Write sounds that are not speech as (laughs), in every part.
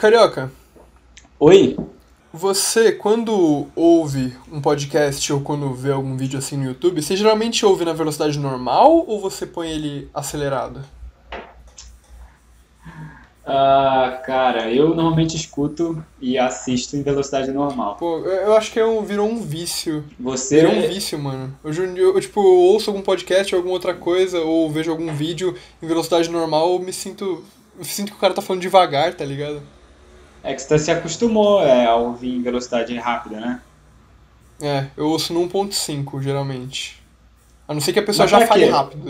Carioca, Oi? você quando ouve um podcast ou quando vê algum vídeo assim no YouTube, você geralmente ouve na velocidade normal ou você põe ele acelerado? Ah, cara, eu normalmente escuto e assisto em velocidade normal. Pô, eu eu acho que é um- virou um vício. Você. Virou um vício, mano. Dia, eu, tipo, eu ouço algum podcast ou alguma outra coisa, ou vejo algum vídeo em velocidade normal, eu me sinto. Eu sinto que o cara tá falando devagar, tá ligado? É que você se acostumou é, a ouvir em velocidade rápida, né? É, eu ouço no 1.5, geralmente. A não ser que a pessoa Mas já fale quê? rápido.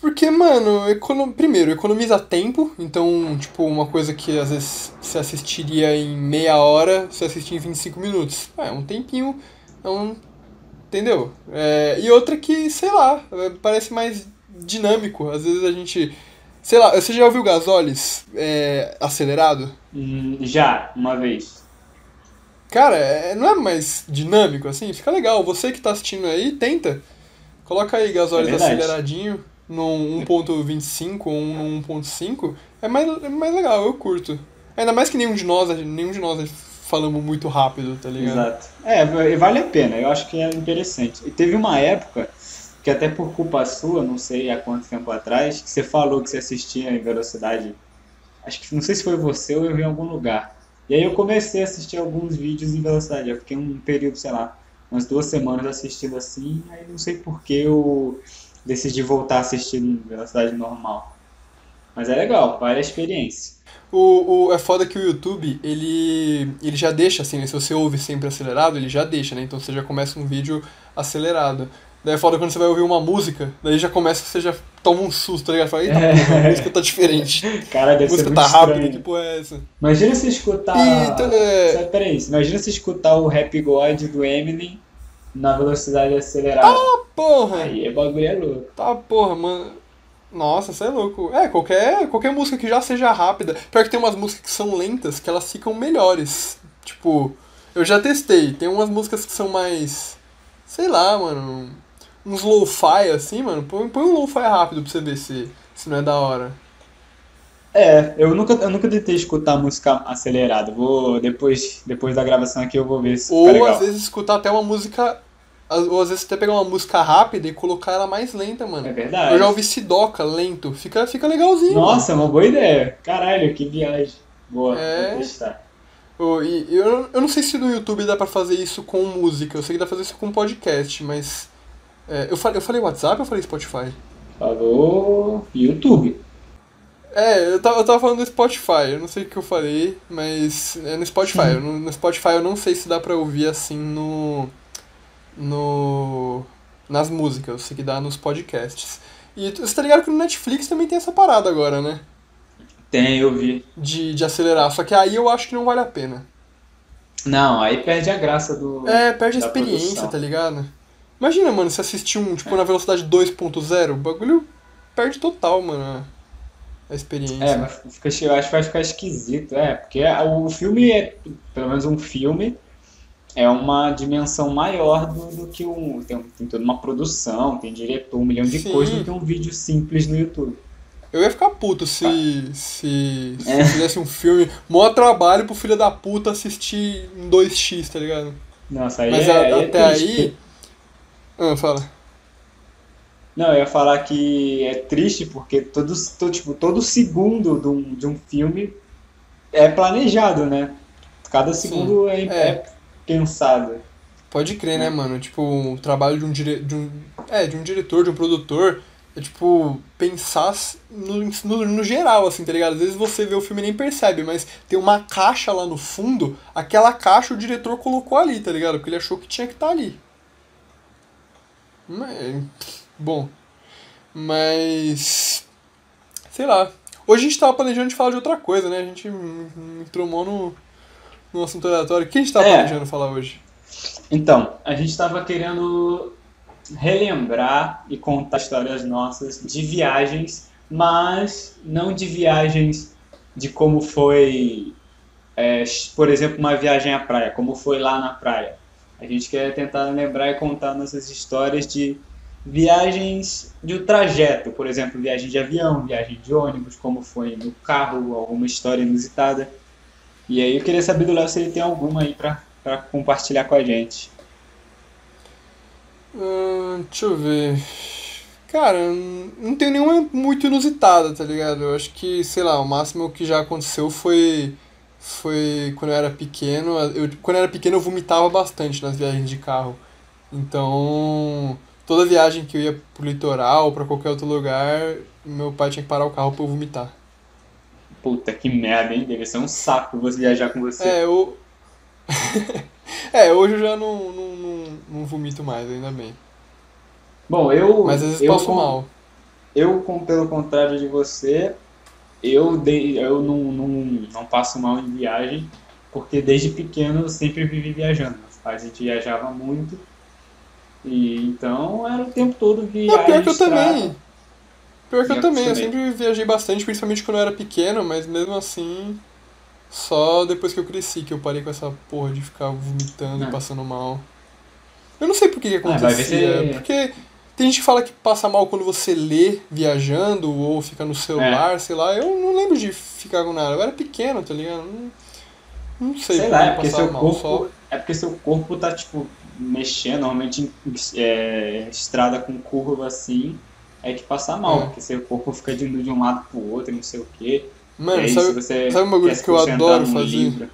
Porque, mano, econo... primeiro, economiza tempo, então, tipo, uma coisa que às vezes você assistiria em meia hora, você assiste em 25 minutos. É um tempinho, é um. Entendeu? É, E outra que, sei lá, é, parece mais dinâmico. Às vezes a gente. Sei lá, você já ouviu Gasolis é, acelerado? Hum, já, uma vez. Cara, é- não é mais dinâmico assim? Fica legal. Você que tá assistindo aí, tenta. Coloca aí Gasolis É aceleradinho num 1.25 ou um 1.5. É mais, é mais legal, eu curto. Ainda mais que nenhum de nós, nenhum de nós falamos muito rápido, tá ligado? Exato. É, vale a pena, eu acho que é interessante. E teve uma época, que até por culpa sua, não sei há quanto tempo atrás, que você falou que você assistia em velocidade. Acho que não sei se foi você ou eu vi em algum lugar. E aí eu comecei a assistir alguns vídeos em velocidade. Eu fiquei um período, sei lá, umas duas semanas assistindo assim, aí não sei por que eu decidi voltar a assistir em velocidade normal. Mas é legal, vale a experiência. O, o, é foda que o YouTube, ele, ele já deixa assim, né? Se você ouve sempre acelerado, ele já deixa, né? Então você já começa um vídeo acelerado. Daí é foda quando você vai ouvir uma música, daí já começa, você já toma um susto, tá ligado? Fala, eita porra, a música tá diferente. (laughs) Cara, A deve ser música muito tá rápida, que porra é essa? Imagina se escutar. E, então, é- Peraí, imagina se escutar o Rap God do Eminem na velocidade acelerada. Porra! Aí é bagulho é louco. Tá, porra, mano. Nossa, você é louco. É, qualquer, qualquer música que já seja rápida. Pior que tem umas músicas que são lentas que elas ficam melhores. Tipo, eu já testei. Tem umas músicas que são mais. Sei lá, mano. Uns lo-fi assim, mano. Põe, põe um lo-fi rápido pra você ver se, se não é da hora. É, eu nunca, eu nunca tentei escutar música acelerada. Vou depois, depois da gravação aqui eu vou ver se Ou legal. às vezes escutar até uma música. Ou às vezes até pegar uma música rápida e colocar ela mais lenta, mano. É verdade. Eu já ouvi Sidoca lento. Fica, fica legalzinho. mano. Nossa, é uma boa ideia. Caralho, que viagem. Boa, É. vou testar. Eu, eu não sei se no YouTube dá pra fazer isso com música, eu sei que dá pra fazer isso com podcast, mas. É, eu, falei, eu falei WhatsApp ou eu falei Spotify? Falou YouTube. É, eu tava, eu tava falando do Spotify, eu não sei o que eu falei, mas é no Spotify. Não- no Spotify eu não sei se dá pra ouvir assim no. no. nas músicas, eu sei que dá nos podcasts. E você tá ligado que no Netflix também tem essa parada agora, né? Tem, eu vi. De, de acelerar, só que aí eu acho que não vale a pena. Não, aí perde a graça do. É, perde a experiência, produção. tá ligado? Imagina, mano, se assistir um, tipo, na velocidade 2.0, o bagulho perde total, mano, a- experiência. É, mas fica, eu acho que vai ficar esquisito, é, porque o filme é, pelo menos um filme, é uma dimensão maior do, do que um. Tem, tem toda uma produção, tem diretor, um milhão de Sim. coisas do que um vídeo simples no YouTube. Eu ia ficar puto se, se, se É. fizesse um filme, maior trabalho pro filho da puta assistir em 2x, tá ligado? Nossa, aí Mas é, a- aí é até triste. aí. Ah, fala. Não, eu ia falar que é triste porque todo, todo, tipo, todo segundo de um, de um filme é planejado, né? Cada segundo é, é. é pensado. Pode crer, né, mano? Tipo, o trabalho de um, dire... de um. É, de um diretor, de um produtor. É tipo, pensar no, no, no geral, assim, tá ligado? Às vezes você vê o filme e nem percebe, mas tem uma caixa lá no fundo, aquela caixa o diretor colocou ali, tá ligado? Porque ele achou que tinha que estar ali. Mas, bom. Mas. Sei lá. Hoje a gente tava planejando de falar de outra coisa, né? A gente entromou no, no assunto aleatório. O que a gente tava É. planejando falar hoje? Então, a gente estava querendo relembrar e contar histórias nossas de viagens, mas não de viagens de como foi, é, por exemplo, uma viagem à praia, como foi lá na praia. A gente quer tentar lembrar e contar nossas histórias de viagens de trajeto, por exemplo, viagem de avião, viagem de ônibus, como foi no carro, alguma história inusitada. E aí eu queria saber do Léo se ele tem alguma aí pra compartilhar com a gente. Hum, deixa eu ver. Cara, não tem nenhuma muito inusitada, tá ligado? Eu acho que, sei lá, o máximo que já aconteceu foi. Foi quando eu era pequeno. Eu, quando eu era pequeno eu vomitava bastante nas viagens de carro. Então, toda viagem que eu ia pro litoral ou pra qualquer outro lugar, meu pai tinha que parar o carro pra eu vomitar. Puta que merda, hein? Deve ser um saco você viajar com você. É, eu. (laughs) é, hoje eu já não, não, não, não vomito mais, ainda bem. Bom, eu. Mas às vezes eu, passo mal. Eu, com, pelo contrário de você, eu, de, eu não, não, não passo mal em viagem, porque desde pequeno eu sempre vivi viajando. A gente viajava muito. E então era o tempo todo. Não, pior que eu estrada. também. Pior que eu Eu também, eu sempre viajei bastante, principalmente quando eu era pequeno, mas mesmo assim, só depois que eu cresci que eu parei com essa porra de ficar vomitando Ah. e passando mal. Eu não sei por que, que Ah, acontecia, se- porque tem gente que fala que passa mal quando você lê viajando ou fica no celular, É. sei lá. Eu não lembro de ficar com nada. Eu era pequeno, tá ligado? Não, não sei, Sei lá, é porque, seu mal, corpo, só- é porque seu corpo tá, tipo, mexendo, normalmente é, estrada com curva assim, é que passa mal, É. porque seu corpo fica de, de um lado pro outro, não sei o quê. Mano, aí, sabe, sabe um bagulho quer que eu adoro fazer? livro-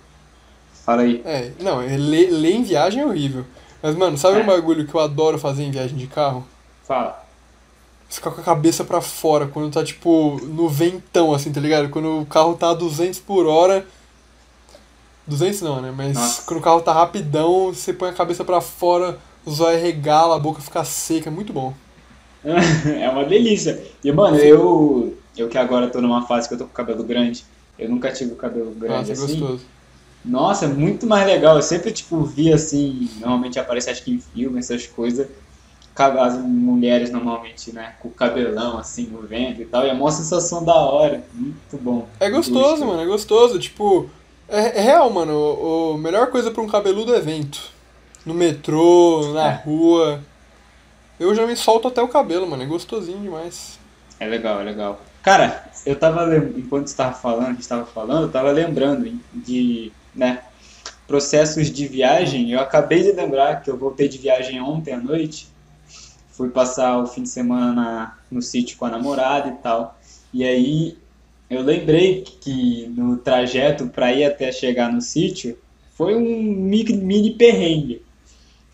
Fala aí. É, não, é ler, ler em viagem é horrível. Mas, mano, sabe É. um bagulho que eu adoro fazer em viagem de carro? Fala. Ficar com a cabeça pra fora, quando tá, tipo, no ventão, assim, tá ligado? Quando o carro tá a 200 por hora. 200 não, né? Mas Nossa. quando o carro tá rapidão, você põe a cabeça pra fora, o zóio regala, a boca fica seca, é muito bom. (laughs) é uma delícia. E, mano, eu, eu que agora tô numa fase que eu tô com cabelo grande, eu nunca tive o cabelo grande Nossa, é assim. gostoso. Nossa, é muito mais legal. Eu sempre, tipo, vi assim, normalmente aparece acho que em filme, essas coisas, as mulheres normalmente, né, com o cabelão assim no vento e tal, e é uma sensação da hora. Muito bom. É gostoso, Gosto. mano, é gostoso. Tipo, é, é real, mano. O, o melhor coisa pra um cabeludo é evento. No metrô, na É. rua. Eu já me solto até o cabelo, mano. É gostosinho demais. É legal, é legal. Cara, eu tava, enquanto você tava falando, a gente tava falando, eu tava lembrando de, né, processos de viagem. Eu acabei de lembrar que eu voltei de viagem ontem à noite. Fui passar o fim de semana na- no sítio com a namorada e tal. E aí eu lembrei que no trajeto para ir até chegar no sítio foi um mini, mini perrengue.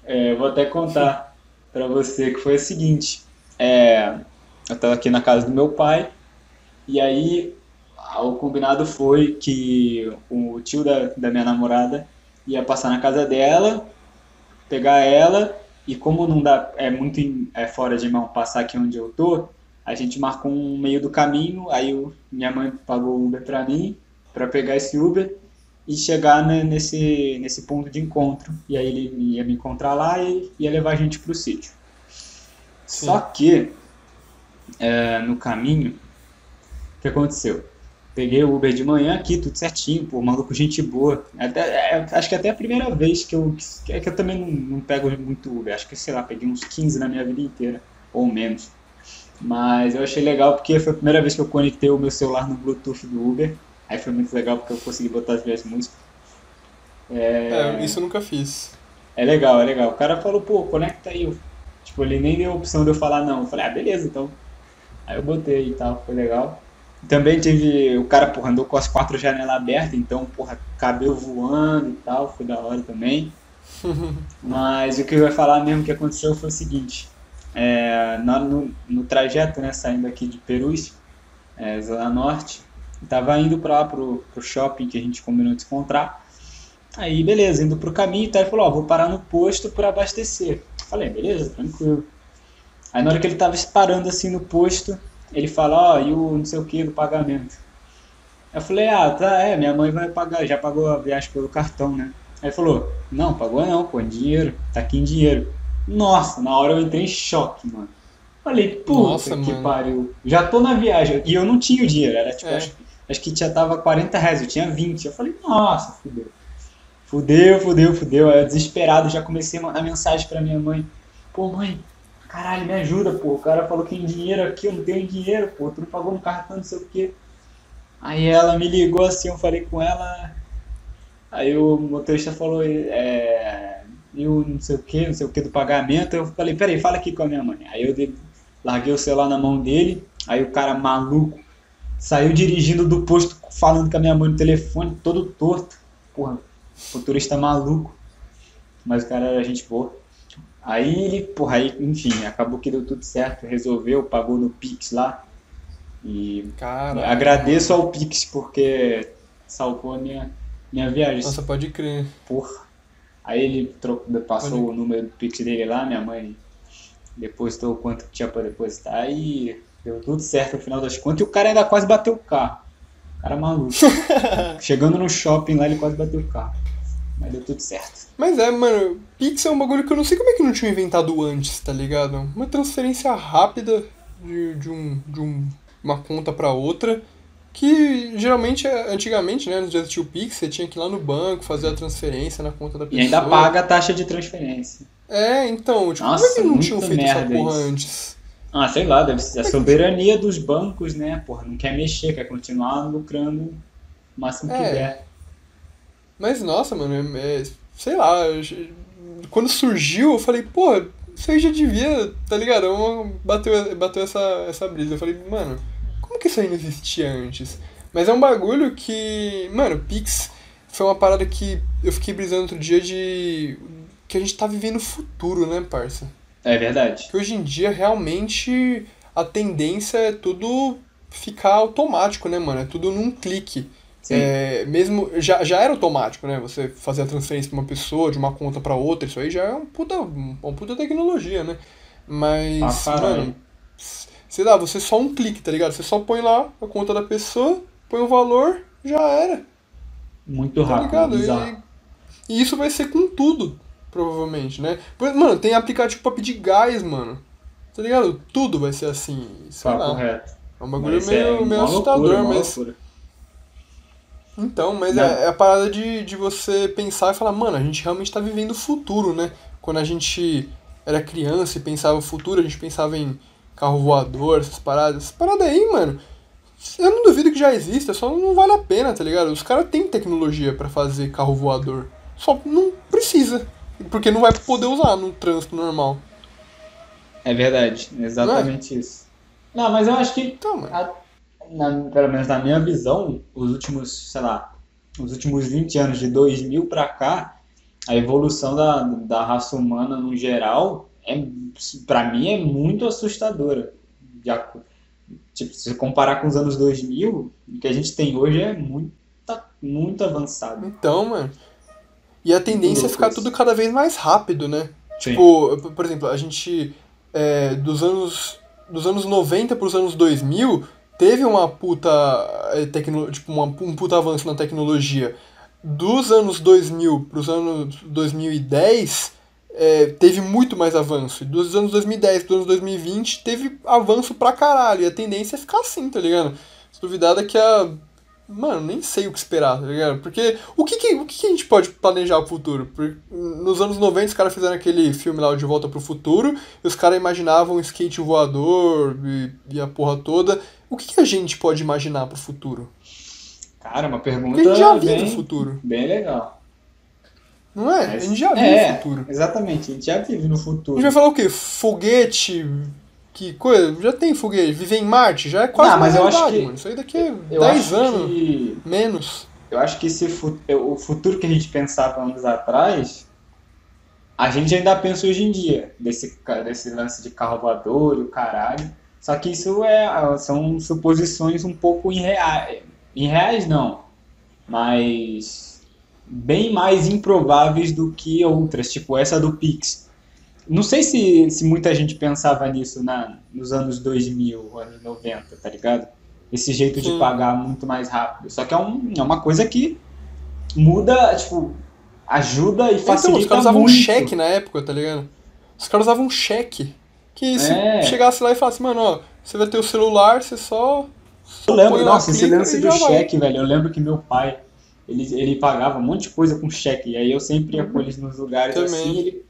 É, vou até contar (laughs) para você que foi o seguinte. É, eu estava aqui na casa do meu pai e aí o combinado foi que o tio da, da minha namorada ia passar na casa dela, pegar ela e como não dá é muito em- é fora de mão passar aqui onde eu tô, a gente marcou um meio do caminho, aí minha mãe pagou o Uber para mim para pegar esse Uber e chegar ne- nesse nesse ponto de encontro e aí ele ia me encontrar lá e ia levar a gente pro sítio. Sim. Só que é, no caminho, o que aconteceu? Peguei o Uber de manhã aqui, tudo certinho, pô, maluco, gente boa. Até, é, acho que até a primeira vez que eu. É que eu também não, não pego muito Uber, acho que, sei lá, peguei uns 15 na minha vida inteira, ou menos. Mas eu achei legal porque foi a primeira vez que eu conectei o meu celular no Bluetooth do Uber. Aí foi muito legal porque eu consegui botar as minhas músicas. É, isso eu nunca fiz. É legal, é legal. O cara falou, pô, conecta aí. Tipo, ele nem deu a opção de eu falar não. Eu falei, ah, beleza, então. Aí eu botei e tal, foi legal. Também teve. O cara, porra, andou com as quatro janelas abertas, então, porra, cabelo voando e tal, foi da hora também. (laughs) Mas o que eu ia falar mesmo que aconteceu foi o seguinte: é, na- no, no trajeto, né, saindo aqui de Perus, é, Zona Norte, tava indo pra lá pro, pro shopping que a gente combinou de se encontrar. Aí, beleza, indo pro caminho e tal, ele falou: Ó, vou parar no posto pra abastecer. Falei: beleza, tranquilo. Aí, na hora que ele tava parando assim no posto, ele fala: Ó, e o não sei o que do pagamento. Eu falei: ah, tá, é, minha mãe vai pagar, já pagou a viagem pelo cartão, né? Aí ele falou: não, pagou não, pô, dinheiro, tá aqui em dinheiro. Nossa, na hora eu entrei em choque, mano. Falei, puta Nossa, que mano. pariu. Já tô na viagem. E eu não tinha o dinheiro, era tipo, É. acho, acho que já tava 40 reais, eu tinha 20. Eu falei, nossa, fudeu. Fudeu, fudeu, fudeu. Aí eu desesperado já comecei a mandar mensagem pra minha mãe. Pô, mãe, caralho, me ajuda, pô. O cara falou que tem dinheiro aqui, eu não tenho dinheiro, pô. Tu não pagou no cartão, não sei o quê. Aí ela me ligou assim, eu falei com ela. Aí o motorista falou, é. Eu não sei o que, não sei o que do pagamento. Eu falei, peraí, fala aqui com a minha mãe. Aí eu dei, larguei o celular na mão dele. Aí o cara maluco saiu dirigindo do posto falando com a minha mãe no telefone, todo torto. Porra, motorista maluco. Mas o cara era gente boa. Aí ele, porra, aí, enfim, acabou que deu tudo certo, resolveu, pagou no Pix lá. E Caralho. agradeço ao Pix porque salvou a minha, minha viagem. Nossa, pode crer. Porra. Aí ele trocou, passou Pode- o número do Pix dele lá, minha mãe depositou o quanto que tinha pra depositar e deu tudo certo no final das contas. E o cara ainda quase bateu o carro. O cara maluco. (laughs) Chegando no shopping lá, ele quase bateu o carro. Mas deu tudo certo. Mas é, mano, Pix é um bagulho que eu não sei como é que não tinham inventado antes, tá ligado? Uma transferência rápida de, de, um, de um, uma conta pra outra. Que geralmente, é- antigamente, né, nos dias tinha o Pix, você tinha que ir lá no banco fazer a transferência na conta da E pessoa. ainda paga a taxa de transferência. É, então, tipo, Nossa, como é que não tinham feito essa porra isso. antes? Ah, sei lá, deve ser a soberania dos bancos, né? Porra, não quer mexer, quer continuar lucrando o máximo que É. der. Mas nossa, mano, é, é- sei lá, quando surgiu eu falei, pô, isso aí já devia, tá ligado? Eu- Bateu, bateu essa, essa brisa. Eu falei, mano, como que isso aí não existia antes? Mas é um bagulho que, mano, Pix foi uma parada que eu fiquei brisando outro dia de. que a gente tá vivendo o futuro, né, parça? É verdade. Que hoje em dia realmente a tendência é tudo ficar automático, né, mano? É tudo num clique. É, mesmo já, já era automático, né? Você fazer a transferência pra uma pessoa, de uma conta pra outra, isso aí já é um puta, uma puta tecnologia, né? Mas, caralho. mano, sei lá, você só um clique, tá ligado? Você só põe lá a conta da pessoa, põe o valor, já era, Muito tá rápido, ligado? bizarro. E, e isso vai ser com tudo, provavelmente, né? Mano, tem aplicativo pra pedir gás, mano. Tá ligado? Tudo vai ser assim, sei Papo lá. reto. É um bagulho Mas meio, é meio assustador, loucura, uma mas. loucura. Então, mas Não. é, é a parada de, de você pensar e falar, mano, a gente realmente tá vivendo o futuro, né? Quando a gente era criança e pensava o futuro, a gente pensava em carro voador, essas paradas. Essas paradas aí, mano, eu não duvido que já exista, só não vale a pena, tá ligado? Os caras têm tecnologia pra fazer carro voador, só não precisa, porque não vai poder usar no trânsito normal. É verdade, exatamente isso. Não, mas eu acho que, Então, mano, a- na- pelo menos na minha visão, os últimos, sei lá, os últimos 20 anos, de 2000 pra cá, a evolução da, da raça humana no geral, é, pra mim, é muito assustadora. Aco- tipo, se comparar com os anos 2000, o que a gente tem hoje é muito, muito avançado. então, mano. E a tendência é ficar tudo cada vez mais rápido, né? Sim. Tipo, por exemplo, a gente é, dos anos dos anos 90 para os anos 2000 teve uma puta é, tecno, tipo uma, um puta avanço na tecnologia. Dos anos 2000 para os anos 2010 é, teve muito mais avanço. E dos anos 2010 para os anos 2020 teve avanço pra caralho. E a tendência é ficar assim, tá ligado? Se duvidar daqui a Mano, nem sei o que esperar, tá ligado? Porque o que, que, o que, que a gente pode planejar pro futuro? Porque nos anos 90 os caras fizeram aquele filme lá o De Volta pro Futuro e os caras imaginavam um skate voador e, e a porra toda. O que, que a gente pode imaginar pro futuro? Cara, uma pergunta Porque a gente já vive bem, o futuro, bem legal. não é? Mas- A gente já vive é, o futuro. Exatamente, a gente já vive no A futuro. gente vai falar o quê? Foguete, que coisa? Já tem foguete. Viver em Marte já é quase Não, mas eu acho que- mano. Isso aí daqui a Eu 10 acho anos, que menos. eu acho que esse o futuro que a gente pensava anos atrás, a gente ainda pensa hoje em dia, desse, desse lance de carro voador e o caralho. Só que isso é, são suposições um pouco irreais. Irreais não, mas bem mais improváveis do que outras, tipo essa do Pix. Não sei se, se muita gente pensava nisso na, nos anos 2000, anos 90, tá ligado? Esse jeito de Sim. pagar muito mais rápido. Só que é, um, é uma coisa que muda, tipo, ajuda e Então, facilita os caras usavam um muito. cheque na época, tá ligado? Os caras usavam um cheque. Que se É. chegasse lá e falasse, mano, ó, você vai ter o celular, você só. só Eu lembro, nossa, esse lance do já vai. cheque, velho. Eu lembro que meu pai, ele, ele pagava um monte de coisa com cheque. E aí eu sempre ia com eles nos lugares Também. assim, ele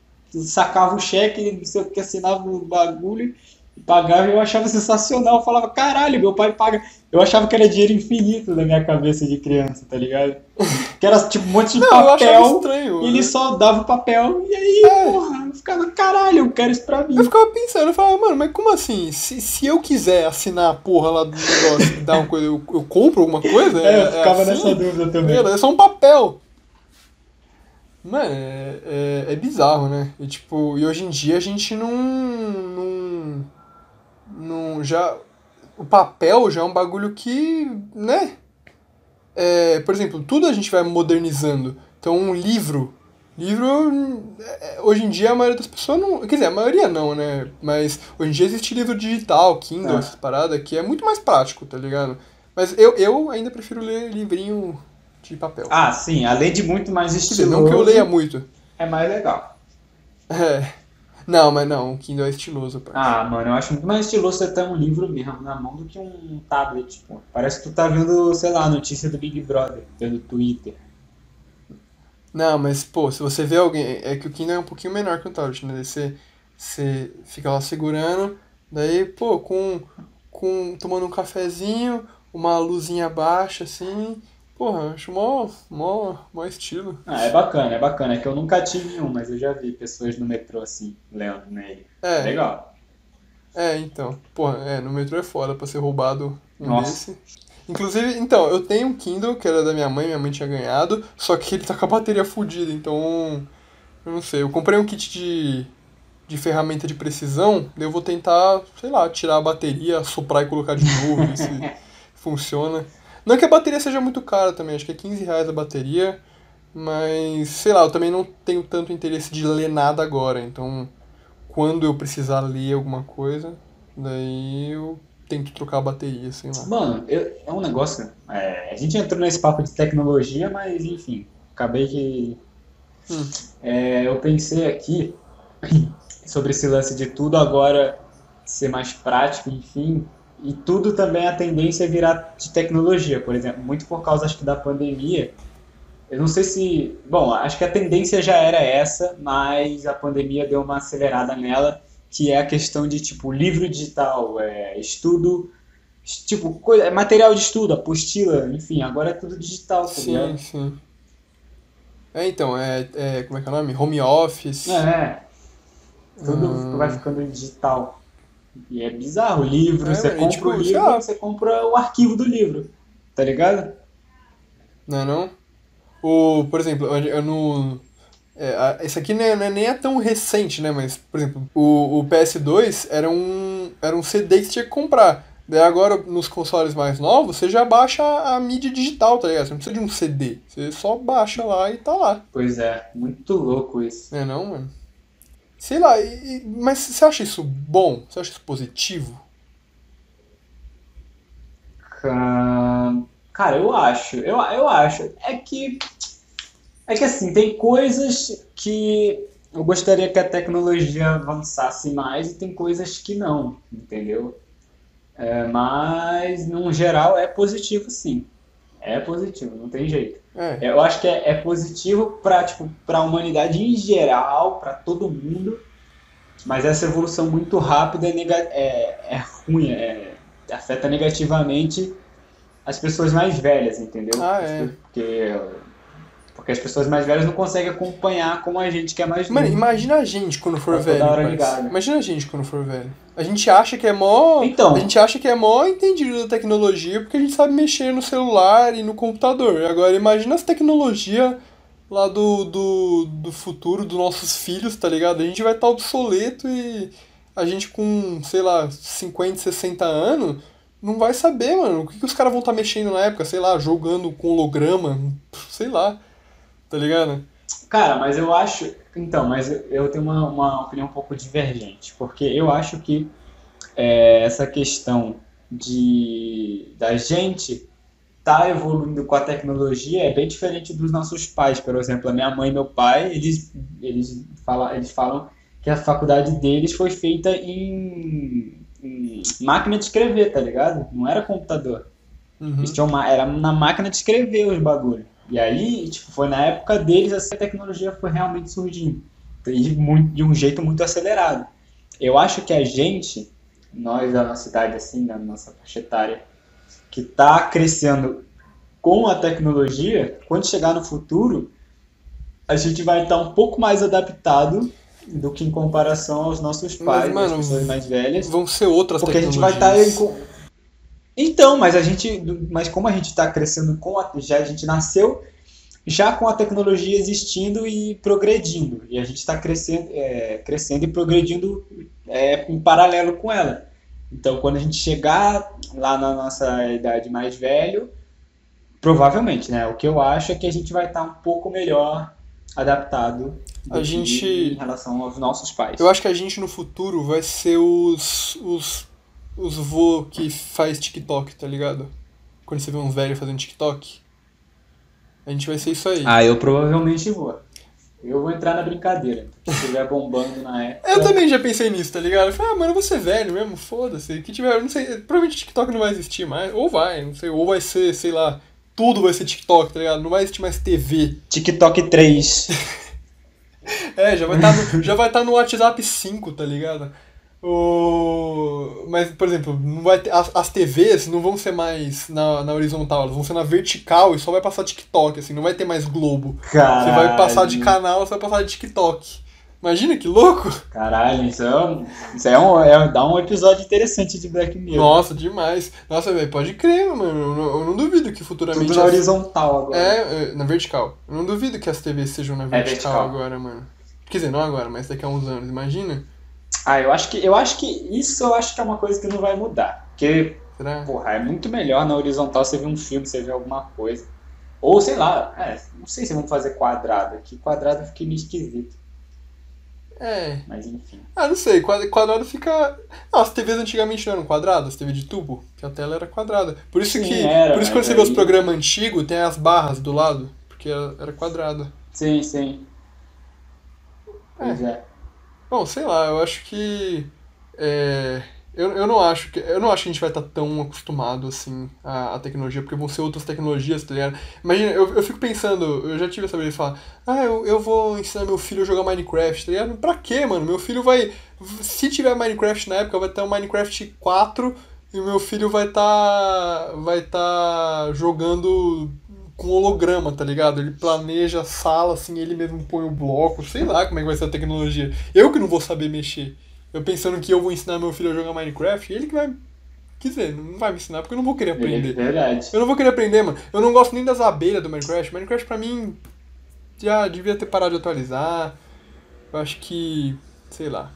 sacava o cheque, não sei o que, assinava o bagulho e pagava. E eu achava sensacional. Eu falava, caralho, meu pai paga. Eu achava que era dinheiro infinito na minha cabeça de criança, tá ligado? (laughs) Que era tipo um monte de Não, eu papel. estranho. E ele né? só dava o papel. E aí, É. porra, eu ficava, caralho, eu quero isso pra mim. Eu ficava pensando, eu falava, mano, mas como assim? Se, se eu quiser assinar a porra lá do negócio e dar uma coisa, eu, eu compro alguma coisa? (laughs) É, eu ficava assim? nessa dúvida também. É só um papel. Mano, é, é, é bizarro, né? E tipo, e hoje em dia a gente não. não. não já. O papel já é um bagulho que. né? É, por exemplo, tudo a gente vai modernizando. Então, um livro. Livro, é, hoje em dia a maioria das pessoas não. Quer dizer, a maioria não, né? Mas hoje em dia existe livro digital, Kindle, É. essas paradas, que é muito mais prático, tá ligado? Mas eu, eu ainda prefiro ler livrinho de papel. Ah, sim, além de muito mais estiloso, não que eu leia muito. é mais legal. É. Não, mas não, o Kindle é estiloso, pai. Ah, mano, eu acho muito mais estiloso você ter um livro mesmo na mão do que um tablet, pô. Parece que tu tá vendo, sei lá, a notícia do Big Brother pelo Twitter. Não, mas, pô, se você vê alguém. É que o Kindle é um pouquinho menor que o tablet, né? Daí você, você fica lá segurando, daí, pô, com, com. tomando um cafezinho, uma luzinha baixa, assim. Porra, acho mó, mó, mó estilo. Ah, é bacana, é bacana. É que eu nunca tive um, mas eu já vi pessoas no metrô assim, lendo nele. É, Legal. é, então. Porra, é, no metrô é foda pra ser roubado um Nossa. desse. Inclusive, então, eu tenho um Kindle que era da minha mãe, minha mãe tinha ganhado, só que ele tá com a bateria fodida, então. Eu não sei. Eu comprei um kit de, de ferramenta de precisão, daí eu vou tentar, sei lá, tirar a bateria, soprar e colocar de novo, ver se (laughs) funciona. Não que a bateria seja muito cara também, acho que é 15 reais a bateria, mas sei lá, eu também não tenho tanto interesse de ler nada agora, então quando eu precisar ler alguma coisa, daí eu tento trocar a bateria, sei lá. Mano, eu- é um negócio. é, a gente entrou nesse papo de tecnologia, mas enfim, acabei que. Hum. É, eu pensei aqui (laughs) sobre esse lance de tudo agora ser mais prático, enfim. E tudo também a tendência é virar de tecnologia, por exemplo, muito por causa acho que da pandemia. Eu não sei se. Bom, acho que a tendência já era essa, mas a pandemia deu uma acelerada nela, que é a questão de tipo livro digital, é, estudo Tipo, coisa, é material de estudo, apostila, enfim, agora é tudo digital, tá Sim, ligado? sim. É, então, é, é. Como é que é o nome? Home office. É, tudo Hum. vai ficando digital. E é bizarro, livro, É, você compra tipo, o livro, lá. você compra o arquivo do livro, tá ligado? Não é não? O, por exemplo, eu, eu no. É, a- esse aqui não é, não é- nem é tão recente, né? Mas, por exemplo, o, o PS2 era um, era um CD que você tinha que comprar. Daí agora, nos consoles mais novos, você já baixa a, mídia digital, tá ligado? Você não precisa de um CD. Você só baixa lá e tá lá. Pois é, muito louco isso. É não, mano? Sei lá, e- e- mas você acha isso bom? Você acha isso positivo? Ca- Cara, eu acho, eu, eu acho. É que, é que assim, tem coisas que eu gostaria que a tecnologia avançasse mais e tem coisas que não, entendeu? É, mas, no geral, é positivo sim. É positivo, não tem jeito. É. Eu acho que é, é positivo para tipo, a humanidade em geral, para todo mundo, mas essa evolução muito rápida é, nega- é, é ruim, é- afeta negativamente as pessoas mais velhas, entendeu? Ah, é. Porque, porque as pessoas mais velhas não conseguem acompanhar como a gente que é mais Mano, novo. imagina a gente quando for Tá velho, parça. ligado. Imagina a gente quando for velho. A gente acha que é mó. Então. A gente acha que é mó entendido da tecnologia porque a gente sabe mexer no celular e no computador. Agora imagina as tecnologias lá do, do, do futuro dos nossos filhos, tá ligado? A gente vai estar obsoleto e a gente com, sei lá, 50, 60 anos não vai saber, mano, o que, que os caras vão estar mexendo na época, sei lá, jogando com holograma, sei lá, tá ligado? Cara, mas eu acho. Então, mas eu- tenho uma, uma opinião um pouco divergente, porque eu acho que é, essa questão de da gente tá evoluindo com a tecnologia é bem diferente dos nossos pais, por exemplo, a minha mãe e meu pai, eles eles falam, eles falam que a faculdade deles foi feita em, em máquina de escrever, tá ligado? Não era computador. Uhum. Eles tinham uma, era na máquina de escrever os bagulhos. E aí, tipo, foi na época deles assim, a tecnologia foi realmente surgindo. e muito, de um jeito muito acelerado. Eu acho que a gente, nós da nossa idade, assim, da nossa faixa etária, que está crescendo com a tecnologia, quando chegar no futuro, a gente vai estar um pouco mais adaptado do que em comparação aos nossos pais, Mas, mano, pessoas mais velhas. Vão ser outras Porque a gente vai estar tecnologias. em... Então, mas a gente, mas como a gente está crescendo com a, já a gente nasceu já com a tecnologia existindo e progredindo, e a gente está crescendo, é, crescendo e progredindo é, em paralelo com ela. Então, quando a gente chegar lá na nossa idade mais velho, provavelmente, né? O que eu acho é que a gente vai estar um pouco melhor adaptado do A gente- em relação aos nossos pais. Eu acho que a gente no futuro vai ser os. os. Os vô que faz TikTok, tá ligado? Quando você vê uns velhos fazendo TikTok. A gente vai ser isso aí. Ah, eu provavelmente vou. Eu vou entrar na brincadeira. Se estiver bombando na época. Eu também já pensei nisso, tá ligado? Eu falei, ah, mano, eu vou ser velho mesmo, foda-se. Que tiver, não sei, provavelmente TikTok não vai existir mais. Ou vai, não sei, ou vai ser, sei lá, tudo vai ser TikTok, tá ligado? Não vai existir mais TV. TikTok 3. (laughs) É, já vai estar no, já vai tá no WhatsApp 5, tá ligado? O... Mas, por exemplo, não vai ter, as, as TVs não vão ser mais na, na horizontal, elas vão ser na vertical e só vai passar TikTok, assim, não vai ter mais Globo. Caralho. Você vai passar de canal, você vai passar de TikTok. Imagina que louco! Caralho, isso é, um, isso é um. É, dá um episódio interessante de Black Mirror. Nossa, demais. Nossa, velho, pode crer, mano. Eu não, eu não duvido que futuramente. Tudo na as- horizontal agora. É, é, na vertical. Eu não duvido que as TVs sejam na vertical, vertical. agora, mano. Quer dizer, não agora, mas daqui a uns anos, imagina? Ah, eu acho que eu acho que isso eu acho que é uma coisa que não vai mudar. Porque, Será? porra, é muito melhor na horizontal você ver um filme, você ver alguma coisa. Ou sei lá, é, não sei se vão fazer quadrado aqui. Quadrado fica meio esquisito. É. Mas enfim. Ah, não sei, quad- quadrado fica. Não, as TVs antigamente não eram quadradas, TV de tubo, que a tela era quadrada. Por isso Sim, que. era, por isso que quando você vê os programas antigos, tem as barras do lado, porque era era quadrada. Sim, sim. Pois é. Bom, sei lá, eu acho que. é, eu, eu não acho que. Eu não acho que a gente vai estar tão acostumado assim à, à tecnologia, porque vão ser outras tecnologias, tá ligado? Imagina, eu, eu fico pensando, eu já tive essa vez de falar, ah, eu, eu vou ensinar meu filho a jogar Minecraft, tá ligado? Pra quê, mano? Meu filho vai. Se tiver Minecraft na época, vai ter um Minecraft 4 e meu filho vai estar. vai estar jogando com holograma, tá ligado? Ele planeja a sala, assim, ele mesmo põe o bloco, sei lá como é que vai ser a tecnologia. Eu que não vou saber mexer. Eu pensando que eu vou ensinar meu filho a jogar Minecraft, ele que vai. Quer dizer, não vai me ensinar porque eu não vou querer É aprender. verdade. Eu não vou querer aprender, mano. Eu não gosto nem das abelhas do Minecraft. Minecraft pra mim já devia ter parado de atualizar. Eu acho que. sei lá.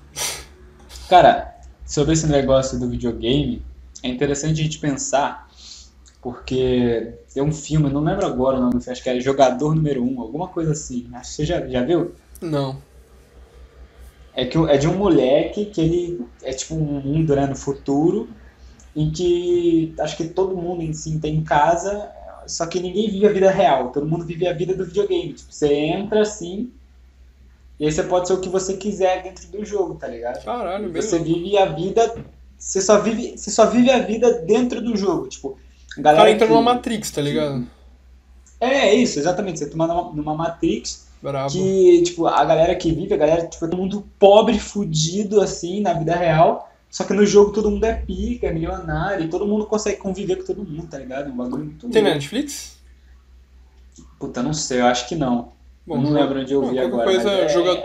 Cara, sobre esse negócio do videogame, é interessante a gente pensar, porque tem um filme, eu não lembro agora o nome do filme, acho que era Jogador Número 1, alguma coisa assim. Acho que você já, já viu? Não. É, que, é de um moleque que ele é tipo um mundo né, no futuro, em que acho que todo mundo em si tem em casa, só que ninguém vive a vida real, todo mundo vive a vida do videogame. Tipo, você entra assim, e aí você pode ser o que você quiser dentro do jogo, tá ligado? Caralho, bem Você vive a vida. Você só vive, você só vive a vida dentro do jogo. Tipo, a O galera cara entra que- numa Matrix, tá ligado? É, é isso, exatamente. Você toma numa, numa Matrix Brabo. que, tipo, a galera que vive, a galera, tipo, é todo mundo pobre, fudido, assim, na vida real. Só que no jogo todo mundo é pica, é milionário, e todo mundo consegue conviver com todo mundo, tá ligado? Um bagulho muito Tem na. Netflix? Puta, não sei, eu acho que não. eu não lembro onde eu vi agora. coisa, é- joga-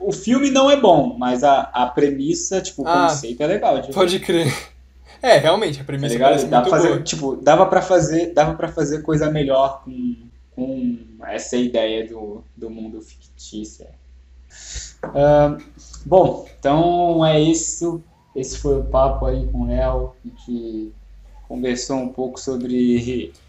O filme não é bom, mas a, a premissa, tipo, o Ah, conceito é legal. de- Pode crer. É, realmente, a Tá premissa ligado? parece Dá muito fazer, boa. tipo, dava pra fazer, dava para fazer coisa melhor com, com essa ideia do, do mundo fictício. Ahn, bom, então é isso. Esse foi o papo aí com o Léo. Gente conversou um pouco sobre. (laughs)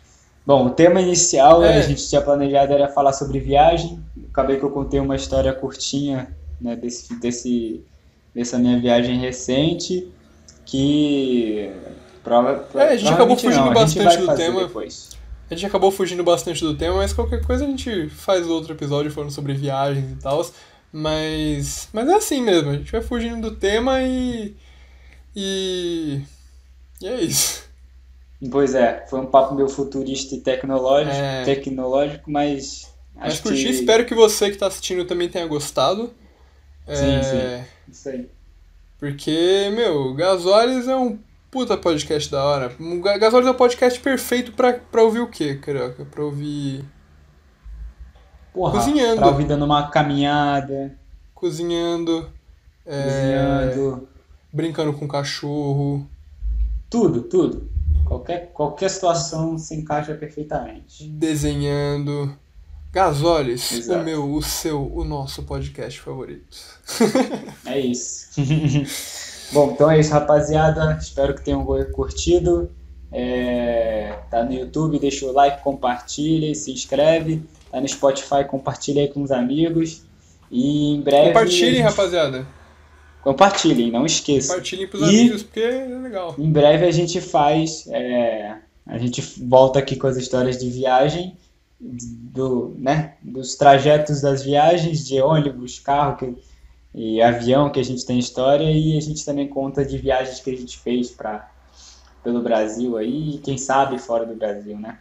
Bom, o tema inicial É. a gente tinha planejado era falar sobre viagem. Acabei que eu contei uma história curtinha né, desse, desse, dessa minha viagem recente que prova, É, a gente acabou fugindo não, bastante do tema. depois. A gente acabou fugindo bastante do tema, mas qualquer coisa a gente faz outro episódio falando sobre viagens e tal. Mas. Mas é assim mesmo, a gente vai fugindo do tema e. E. E é isso. Pois é, foi um papo meio futurista e tecnológico, É. tecnológico mas Mas curti, que espero que você que tá assistindo também tenha gostado. Sim, É, sim. Isso aí. Porque, meu, Gasoles é um puta podcast da hora. Ga- Gasoles é o podcast perfeito pra, pra ouvir o quê, carioca? Pra ouvir Porra, Cozinhando. pra ouvir dando uma caminhada, cozinhando, é, cozinhando, brincando com cachorro, tudo, tudo. Qualquer, qualquer situação se encaixa perfeitamente. desenhando. Gasoles, Exato. o meu, o seu, o nosso podcast favorito. (laughs) É isso. (laughs) Bom, então é isso, rapaziada. Espero que tenham curtido. É, tá no YouTube, deixa o like, compartilha, se inscreve. Tá no Spotify, compartilha aí com os amigos. E em breve. Compartilhem, rapaziada. Compartilhem, não esqueçam. Compartilhem pros E- amigos, porque é legal. Em breve a gente faz. é, a gente volta aqui com as histórias de viagem, do, né, dos trajetos das viagens, de ônibus, carro que, e avião que a gente tem história, e a gente também conta de viagens que a gente fez pra, pelo Brasil aí, e quem sabe fora do Brasil, né?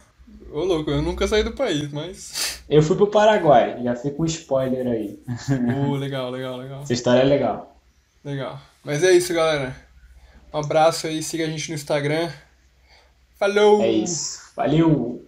Ô louco, eu nunca saí do país, mas. (laughs) Eu fui pro Paraguai, já fica um spoiler aí. Uh, (laughs) legal, legal, legal. Essa história é legal. Legal. Mas é isso, galera. Um abraço aí, siga a gente no Instagram. Falou! É isso. Valeu!